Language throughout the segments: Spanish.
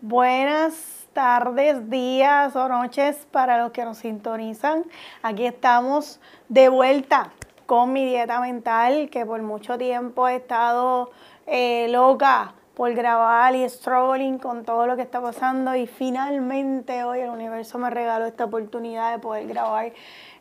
Buenas tardes, días o noches para los que nos sintonizan. Aquí estamos de vuelta con mi dieta mental, que por mucho tiempo he estado eh, loca por grabar y struggling con todo lo que está pasando y finalmente hoy el universo me regaló esta oportunidad de poder grabar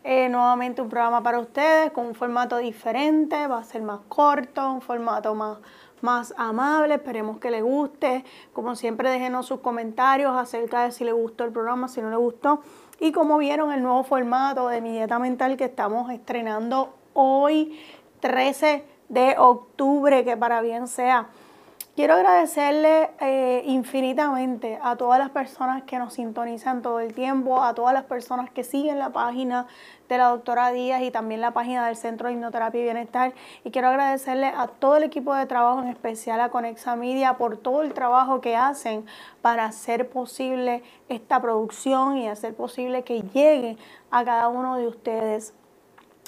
eh, nuevamente un programa para ustedes con un formato diferente, va a ser más corto, un formato más más amable, esperemos que le guste. Como siempre, déjenos sus comentarios acerca de si le gustó el programa, si no le gustó. Y como vieron el nuevo formato de mi dieta mental que estamos estrenando hoy, 13 de octubre, que para bien sea. Quiero agradecerle eh, infinitamente a todas las personas que nos sintonizan todo el tiempo, a todas las personas que siguen la página de la doctora Díaz y también la página del Centro de Hipnoterapia y Bienestar. Y quiero agradecerle a todo el equipo de trabajo, en especial a Conexa Media, por todo el trabajo que hacen para hacer posible esta producción y hacer posible que llegue a cada uno de ustedes.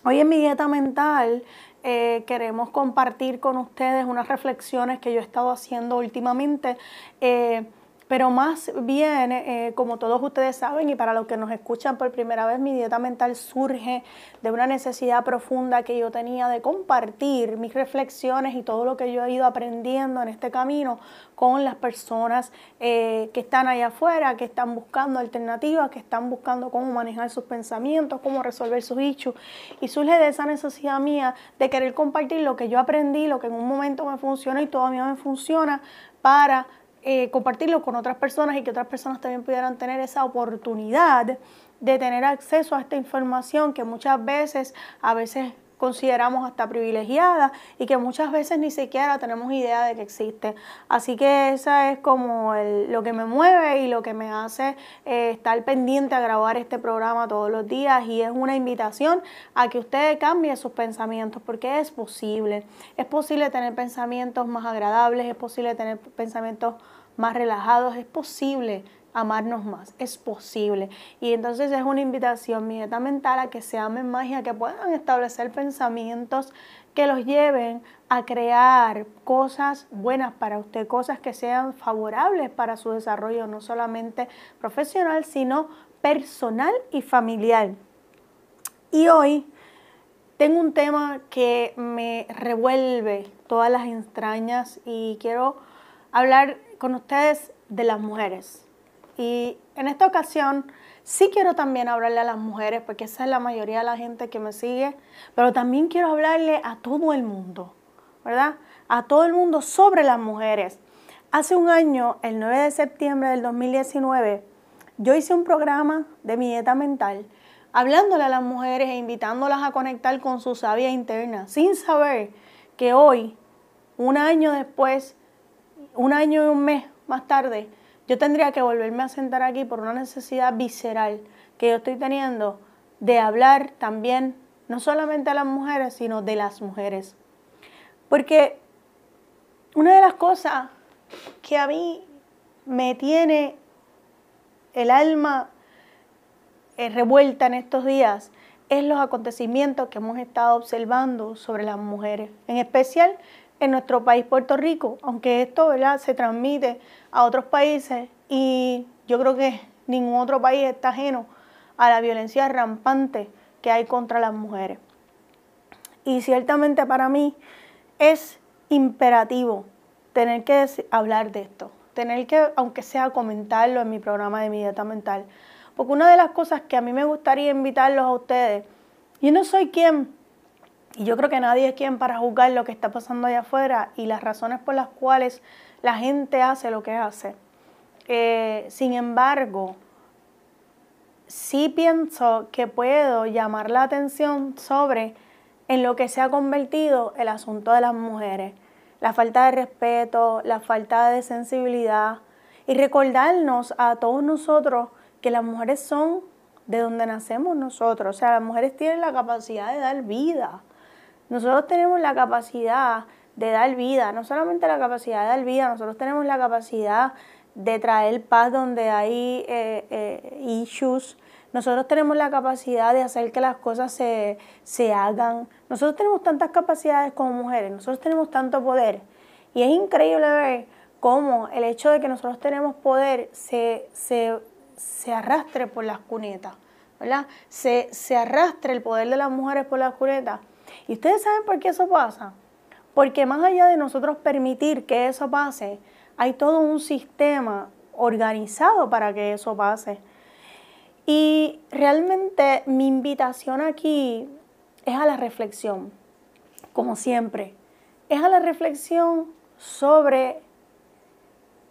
Hoy en mi dieta mental eh, queremos compartir con ustedes unas reflexiones que yo he estado haciendo últimamente. Eh, pero más bien, eh, como todos ustedes saben y para los que nos escuchan por primera vez, mi dieta mental surge de una necesidad profunda que yo tenía de compartir mis reflexiones y todo lo que yo he ido aprendiendo en este camino con las personas eh, que están allá afuera, que están buscando alternativas, que están buscando cómo manejar sus pensamientos, cómo resolver sus issues. Y surge de esa necesidad mía de querer compartir lo que yo aprendí, lo que en un momento me funciona y todavía me funciona para eh, compartirlo con otras personas y que otras personas también pudieran tener esa oportunidad de tener acceso a esta información que muchas veces, a veces consideramos hasta privilegiada y que muchas veces ni siquiera tenemos idea de que existe. Así que esa es como lo que me mueve y lo que me hace eh, estar pendiente a grabar este programa todos los días y es una invitación a que usted cambie sus pensamientos porque es posible. Es posible tener pensamientos más agradables, es posible tener pensamientos más relajados, es posible amarnos más, es posible. Y entonces es una invitación, mi dieta mental, a que se amen más y a que puedan establecer pensamientos que los lleven a crear cosas buenas para usted, cosas que sean favorables para su desarrollo, no solamente profesional, sino personal y familiar. Y hoy tengo un tema que me revuelve todas las entrañas y quiero hablar con ustedes de las mujeres. Y en esta ocasión sí quiero también hablarle a las mujeres, porque esa es la mayoría de la gente que me sigue, pero también quiero hablarle a todo el mundo, ¿verdad? A todo el mundo sobre las mujeres. Hace un año, el 9 de septiembre del 2019, yo hice un programa de mi dieta mental hablándole a las mujeres e invitándolas a conectar con su sabia interna, sin saber que hoy, un año después, un año y un mes más tarde, yo tendría que volverme a sentar aquí por una necesidad visceral que yo estoy teniendo de hablar también, no solamente a las mujeres, sino de las mujeres. Porque una de las cosas que a mí me tiene el alma eh, revuelta en estos días es los acontecimientos que hemos estado observando sobre las mujeres, en especial en nuestro país Puerto Rico, aunque esto ¿verdad? se transmite a otros países y yo creo que ningún otro país está ajeno a la violencia rampante que hay contra las mujeres. Y ciertamente para mí es imperativo tener que hablar de esto, tener que, aunque sea comentarlo en mi programa de mi mental, porque una de las cosas que a mí me gustaría invitarlos a ustedes, yo no soy quien y yo creo que nadie es quien para juzgar lo que está pasando allá afuera y las razones por las cuales la gente hace lo que hace. Eh, sin embargo, sí pienso que puedo llamar la atención sobre en lo que se ha convertido el asunto de las mujeres, la falta de respeto, la falta de sensibilidad y recordarnos a todos nosotros que las mujeres son de donde nacemos nosotros, o sea, las mujeres tienen la capacidad de dar vida. Nosotros tenemos la capacidad de dar vida, no solamente la capacidad de dar vida, nosotros tenemos la capacidad de traer paz donde hay eh, eh, issues, nosotros tenemos la capacidad de hacer que las cosas se, se hagan, nosotros tenemos tantas capacidades como mujeres, nosotros tenemos tanto poder y es increíble ver cómo el hecho de que nosotros tenemos poder se, se, arrastre por las cunetas, ¿verdad? Se, se arrastre el poder de las mujeres por las cunetas. ¿Y ustedes saben por qué eso pasa? Porque más allá de nosotros permitir que eso pase, hay todo un sistema organizado para que eso pase. Y realmente mi invitación aquí es a la reflexión, como siempre, es a la reflexión sobre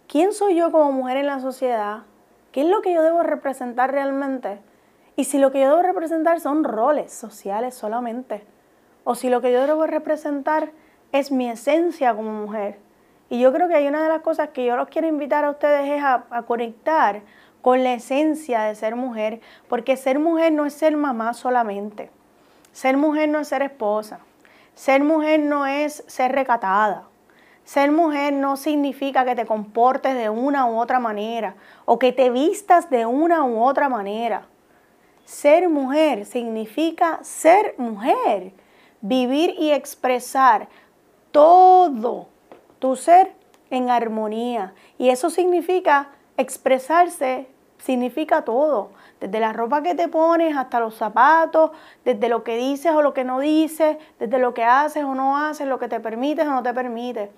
quién soy yo como mujer en la sociedad, qué es lo que yo debo representar realmente y si lo que yo debo representar son roles sociales solamente, o si lo que yo debo representar es mi esencia como mujer. Y yo creo que hay una de las cosas que yo los quiero invitar a ustedes es a, a conectar con la esencia de ser mujer, porque ser mujer no es ser mamá solamente. Ser mujer no es ser esposa. Ser mujer no es ser recatada. Ser mujer no significa que te comportes de una u otra manera o que te vistas de una u otra manera. Ser mujer significa ser mujer, vivir y expresar todo tu ser en armonía. Y eso significa expresarse significa todo, desde la ropa que te pones hasta los zapatos, desde lo que dices o lo que no dices, desde lo que haces o no haces, lo que te permites o no te permites.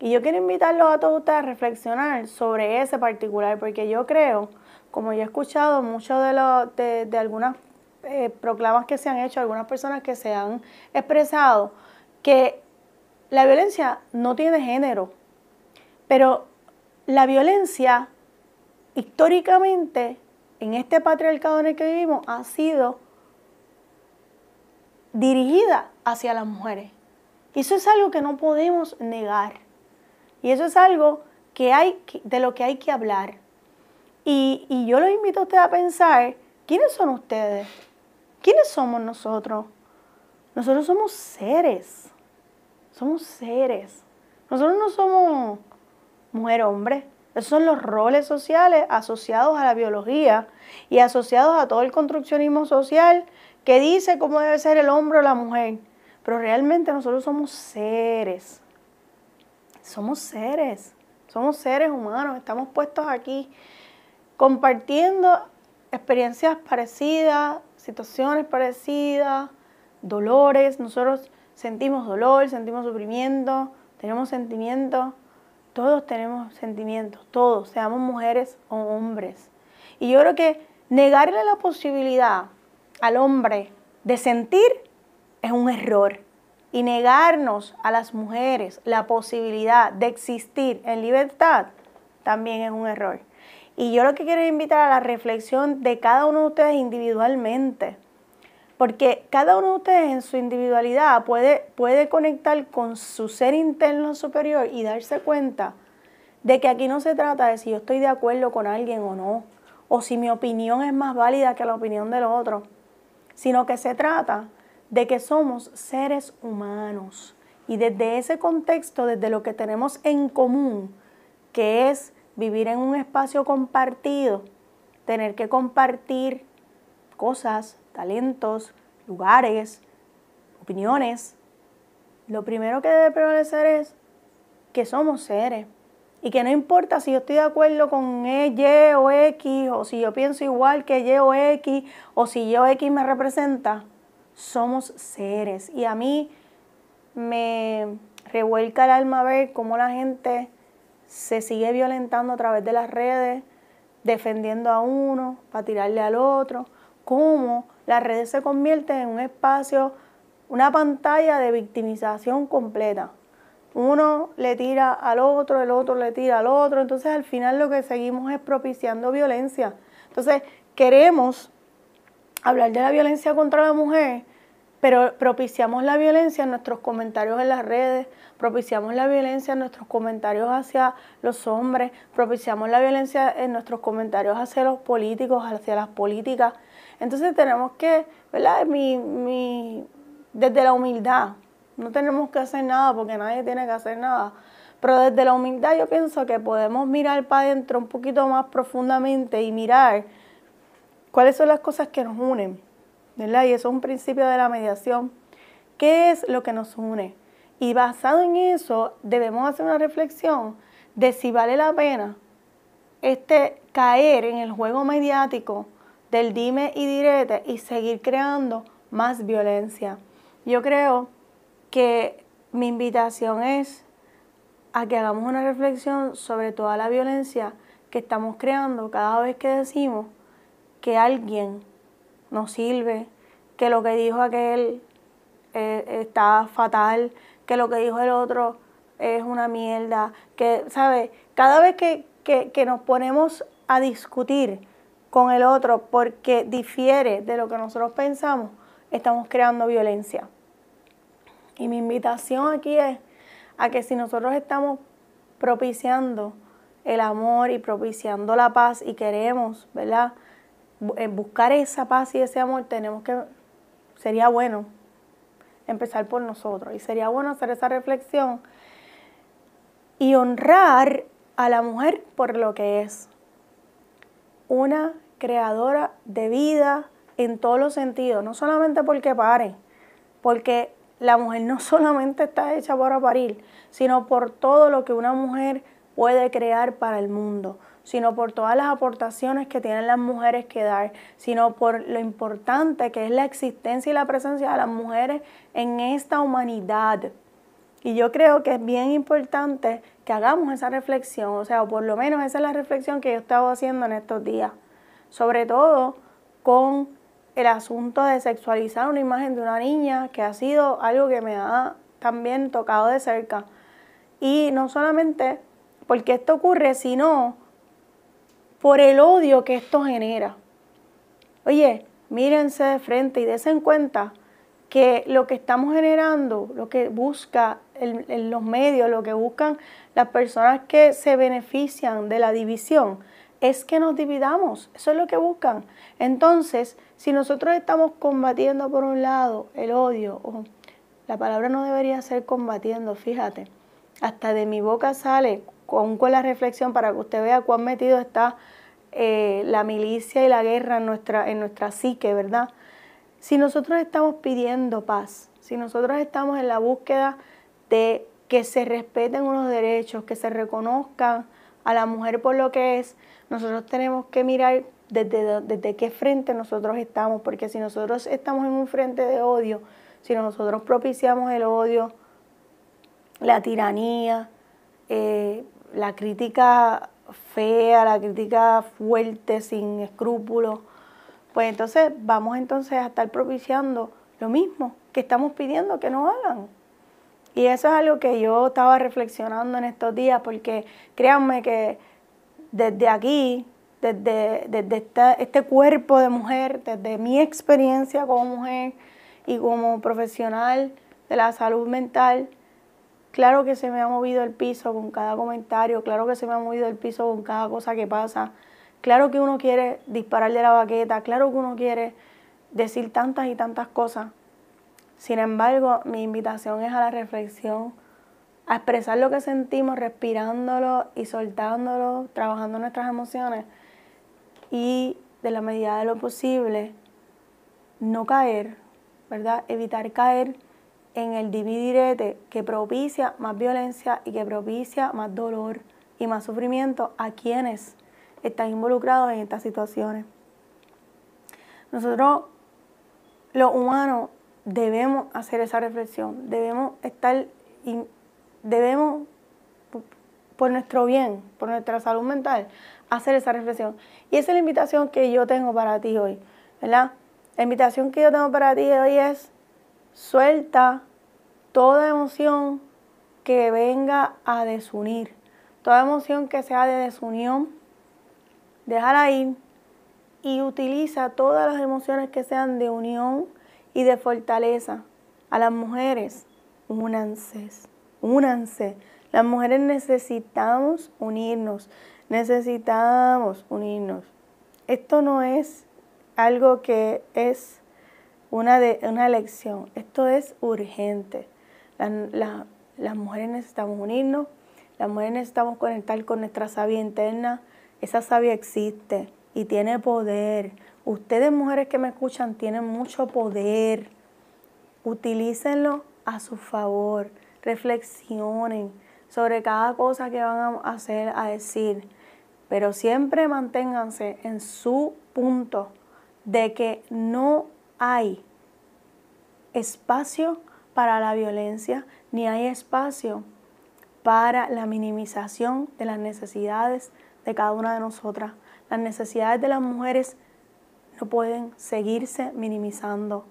Y yo quiero invitarlos a todos ustedes a reflexionar sobre ese particular, porque yo creo, como yo he escuchado mucho de, de, algunas eh, proclamas que se han hecho, algunas personas que se han expresado, que la violencia no tiene género, pero la violencia históricamente en este patriarcado en el que vivimos ha sido dirigida hacia las mujeres. Y eso es algo que no podemos negar. Y eso es algo que hay, de lo que hay que hablar. Y, y yo los invito a ustedes a pensar, ¿quiénes son ustedes? ¿Quiénes somos nosotros? Nosotros somos seres. Somos seres. Nosotros no somos mujer-hombre. Esos son los roles sociales asociados a la biología y asociados a todo el construccionismo social que dice cómo debe ser el hombre o la mujer. Pero realmente nosotros somos seres. Somos seres. Somos seres humanos. Estamos puestos aquí compartiendo experiencias parecidas, situaciones parecidas, dolores. Nosotros sentimos dolor, sentimos sufrimiento, tenemos sentimientos. Todos tenemos sentimientos, todos, seamos mujeres o hombres. Y yo creo que negarle la posibilidad al hombre de sentir es un error. Y negarnos a las mujeres la posibilidad de existir en libertad también es un error. Y yo lo que quiero invitar a la reflexión de cada uno de ustedes individualmente. Porque cada uno de ustedes en su individualidad puede, puede conectar con su ser interno superior y darse cuenta de que aquí no se trata de si yo estoy de acuerdo con alguien o no, o si mi opinión es más válida que la opinión del otro, sino que se trata de que somos seres humanos. Y desde ese contexto, desde lo que tenemos en común, que es vivir en un espacio compartido, tener que compartir cosas, talentos, lugares, opiniones, lo primero que debe prevalecer es que somos seres y que no importa si yo estoy de acuerdo con E, Y o X, o si yo pienso igual que Y o X, o si Y o X me representa, somos seres. Y a mí me revuelca el alma ver cómo la gente se sigue violentando a través de las redes, defendiendo a uno para tirarle al otro cómo las redes se convierten en un espacio, una pantalla de victimización completa. Uno le tira al otro, el otro le tira al otro, entonces al final lo que seguimos es propiciando violencia. Entonces queremos hablar de la violencia contra la mujer, pero propiciamos la violencia en nuestros comentarios en las redes, propiciamos la violencia en nuestros comentarios hacia los hombres, propiciamos la violencia en nuestros comentarios hacia los políticos, hacia las políticas. Entonces tenemos que, ¿verdad? Mi, mi, desde la humildad, no tenemos que hacer nada porque nadie tiene que hacer nada. Pero desde la humildad yo pienso que podemos mirar para adentro un poquito más profundamente y mirar cuáles son las cosas que nos unen, Y eso es un principio de la mediación. ¿Qué es lo que nos une? Y basado en eso, debemos hacer una reflexión de si vale la pena este caer en el juego mediático del dime y direte y seguir creando más violencia. Yo creo que mi invitación es a que hagamos una reflexión sobre toda la violencia que estamos creando cada vez que decimos que alguien nos sirve, que lo que dijo aquel eh, está fatal, que lo que dijo el otro es una mierda, que, ¿sabes? Cada vez que, que nos ponemos a discutir con el otro porque difiere de lo que nosotros pensamos, estamos creando violencia. Y mi invitación aquí es a que si nosotros estamos propiciando el amor y propiciando la paz y queremos, ¿verdad? Buscar esa paz y ese amor, tenemos que, sería bueno empezar por nosotros y sería bueno hacer esa reflexión y honrar a la mujer por lo que es. Una creadora de vida en todos los sentidos, no solamente porque pare, porque la mujer no solamente está hecha para parir, sino por todo lo que una mujer puede crear para el mundo, sino por todas las aportaciones que tienen las mujeres que dar, sino por lo importante que es la existencia y la presencia de las mujeres en esta humanidad. Y yo creo que es bien importante que hagamos esa reflexión, o sea, o por lo menos esa es la reflexión que yo estaba haciendo en estos días, sobre todo con el asunto de sexualizar una imagen de una niña, que ha sido algo que me ha también tocado de cerca. Y no solamente porque esto ocurre, sino por el odio que esto genera. Oye, mírense de frente y desen cuenta que lo que estamos generando, lo que busca los medios, lo que buscan las personas que se benefician de la división, es que nos dividamos. Eso es lo que buscan. Entonces, si nosotros estamos combatiendo por un lado el odio, la palabra no debería ser combatiendo, fíjate, hasta de mi boca sale con, con la reflexión para que usted vea cuán metido está eh, la milicia y la guerra en nuestra, en nuestra psique, ¿verdad? Si nosotros estamos pidiendo paz, si nosotros estamos en la búsqueda de que se respeten unos derechos, que se reconozcan a la mujer por lo que es, nosotros tenemos que mirar desde, desde qué frente nosotros estamos, porque si nosotros estamos en un frente de odio, si nosotros propiciamos el odio, la tiranía, eh, la crítica fea, la crítica fuerte, sin escrúpulos, pues entonces vamos entonces a estar propiciando lo mismo que estamos pidiendo que nos hagan. Y eso es algo que yo estaba reflexionando en estos días, porque créanme que desde aquí, desde, desde este cuerpo de mujer, desde mi experiencia como mujer y como profesional de la salud mental, Claro que se me ha movido el piso con cada comentario, claro que se me ha movido el piso con cada cosa que pasa, claro que uno quiere disparar de la baqueta, claro que uno quiere decir tantas y tantas cosas. Sin embargo, mi invitación es a la reflexión, a expresar lo que sentimos, respirándolo y soltándolo, trabajando nuestras emociones y de la medida de lo posible no caer, ¿verdad? Evitar caer en el dividirete que propicia más violencia y que propicia más dolor y más sufrimiento a quienes están involucrados en estas situaciones. Nosotros, los humanos, debemos hacer esa reflexión, debemos estar, y debemos, por nuestro bien, por nuestra salud mental, hacer esa reflexión. Y esa es la invitación que yo tengo para ti hoy, ¿verdad? La invitación que yo tengo para ti hoy es suelta toda emoción que venga a desunir, toda emoción que sea de desunión, déjala ir y utiliza todas las emociones que sean de unión y de fortaleza. A las mujeres, únanse, únanse. Las mujeres necesitamos unirnos, necesitamos unirnos. Esto no es algo que es una, de, una elección, esto es urgente las mujeres necesitamos unirnos, las mujeres necesitamos conectar con nuestra sabia interna. Esa sabia existe y tiene poder. Ustedes mujeres que me escuchan tienen mucho poder. Utilícenlo a su favor. Reflexionen. sobre cada cosa que van a hacer, a decir, pero siempre manténganse en su punto de que no hay espacio para la violencia, ni hay espacio para la minimización de las necesidades de cada una de nosotras. Las necesidades de las mujeres no pueden seguirse minimizando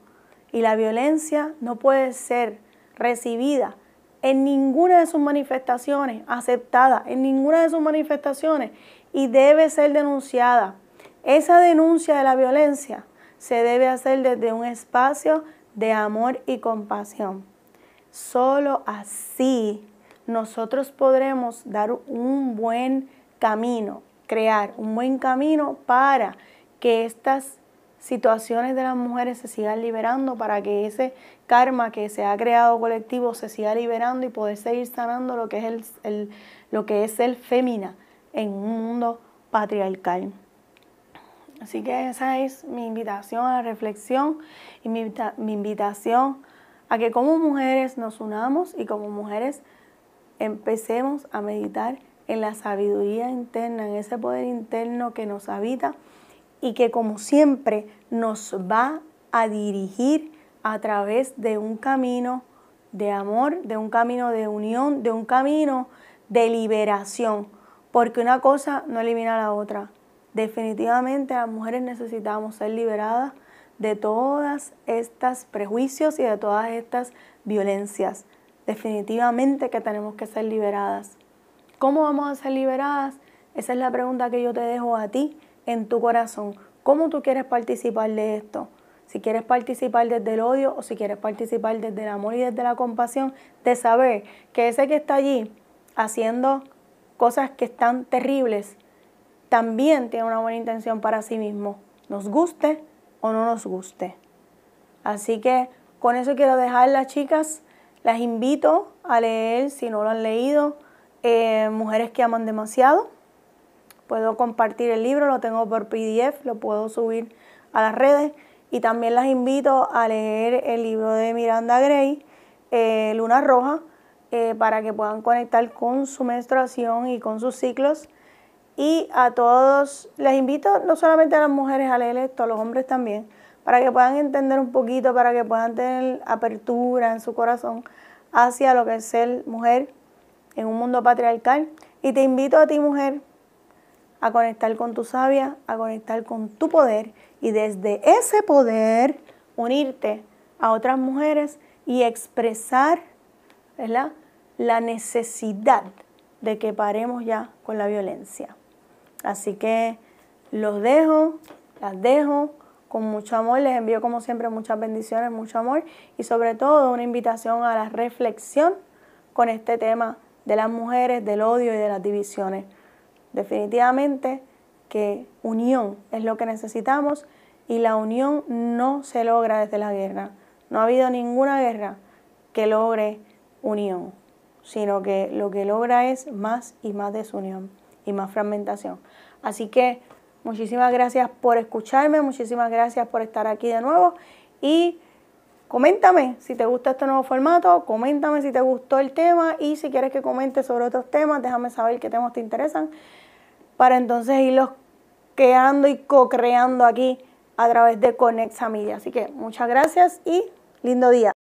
y la violencia no puede ser recibida en ninguna de sus manifestaciones, aceptada en ninguna de sus manifestaciones y debe ser denunciada. Esa denuncia de la violencia se debe hacer desde un espacio de amor y compasión. Solo así nosotros podremos dar un buen camino, crear un buen camino para que estas situaciones de las mujeres se sigan liberando, para que ese karma que se ha creado colectivo se siga liberando y poder seguir sanando lo que es el, lo que es el fémina en un mundo patriarcal. Así que esa es mi invitación a la reflexión y mi, invitación a que como mujeres nos unamos y como mujeres empecemos a meditar en la sabiduría interna, en ese poder interno que nos habita y que como siempre nos va a dirigir a través de un camino de amor, de un camino de unión, de un camino de liberación, porque una cosa no elimina la otra. Definitivamente las mujeres necesitamos ser liberadas de todas estas prejuicios y de todas estas violencias. Definitivamente que tenemos que ser liberadas. ¿Cómo vamos a ser liberadas? Esa es la pregunta que yo te dejo a ti en tu corazón. ¿Cómo tú quieres participar de esto? Si quieres participar desde el odio o si quieres participar desde el amor y desde la compasión, de saber que ese que está allí haciendo cosas que están terribles, también tiene una buena intención para sí mismo, nos guste o no nos guste. Así que con eso quiero dejarlas, chicas. Las invito a leer, si no lo han leído, eh, Mujeres que aman demasiado. Puedo compartir el libro, lo tengo por PDF, lo puedo subir a las redes. Y también las invito a leer el libro de Miranda Gray, eh, Luna Roja, eh, para que puedan conectar con su menstruación y con sus ciclos. Y a todos, les invito no solamente a las mujeres a leer esto, a los hombres también, para que puedan entender un poquito, para que puedan tener apertura en su corazón hacia lo que es ser mujer en un mundo patriarcal. Y te invito a ti, mujer, a conectar con tu sabia, a conectar con tu poder y desde ese poder unirte a otras mujeres y expresar la necesidad de que paremos ya con la violencia. Así que los dejo, las dejo con mucho amor, les envío como siempre muchas bendiciones, mucho amor y sobre todo una invitación a la reflexión con este tema de las mujeres, del odio y de las divisiones. Definitivamente que unión es lo que necesitamos y la unión no se logra desde la guerra. No ha habido ninguna guerra que logre unión, sino que lo que logra es más y más desunión y más fragmentación. Así que muchísimas gracias por escucharme, muchísimas gracias por estar aquí de nuevo y coméntame si te gusta este nuevo formato, coméntame si te gustó el tema y si quieres que comente sobre otros temas, déjame saber qué temas te interesan para entonces irlos creando y co-creando aquí a través de Connect Familia. Así que muchas gracias y lindo día.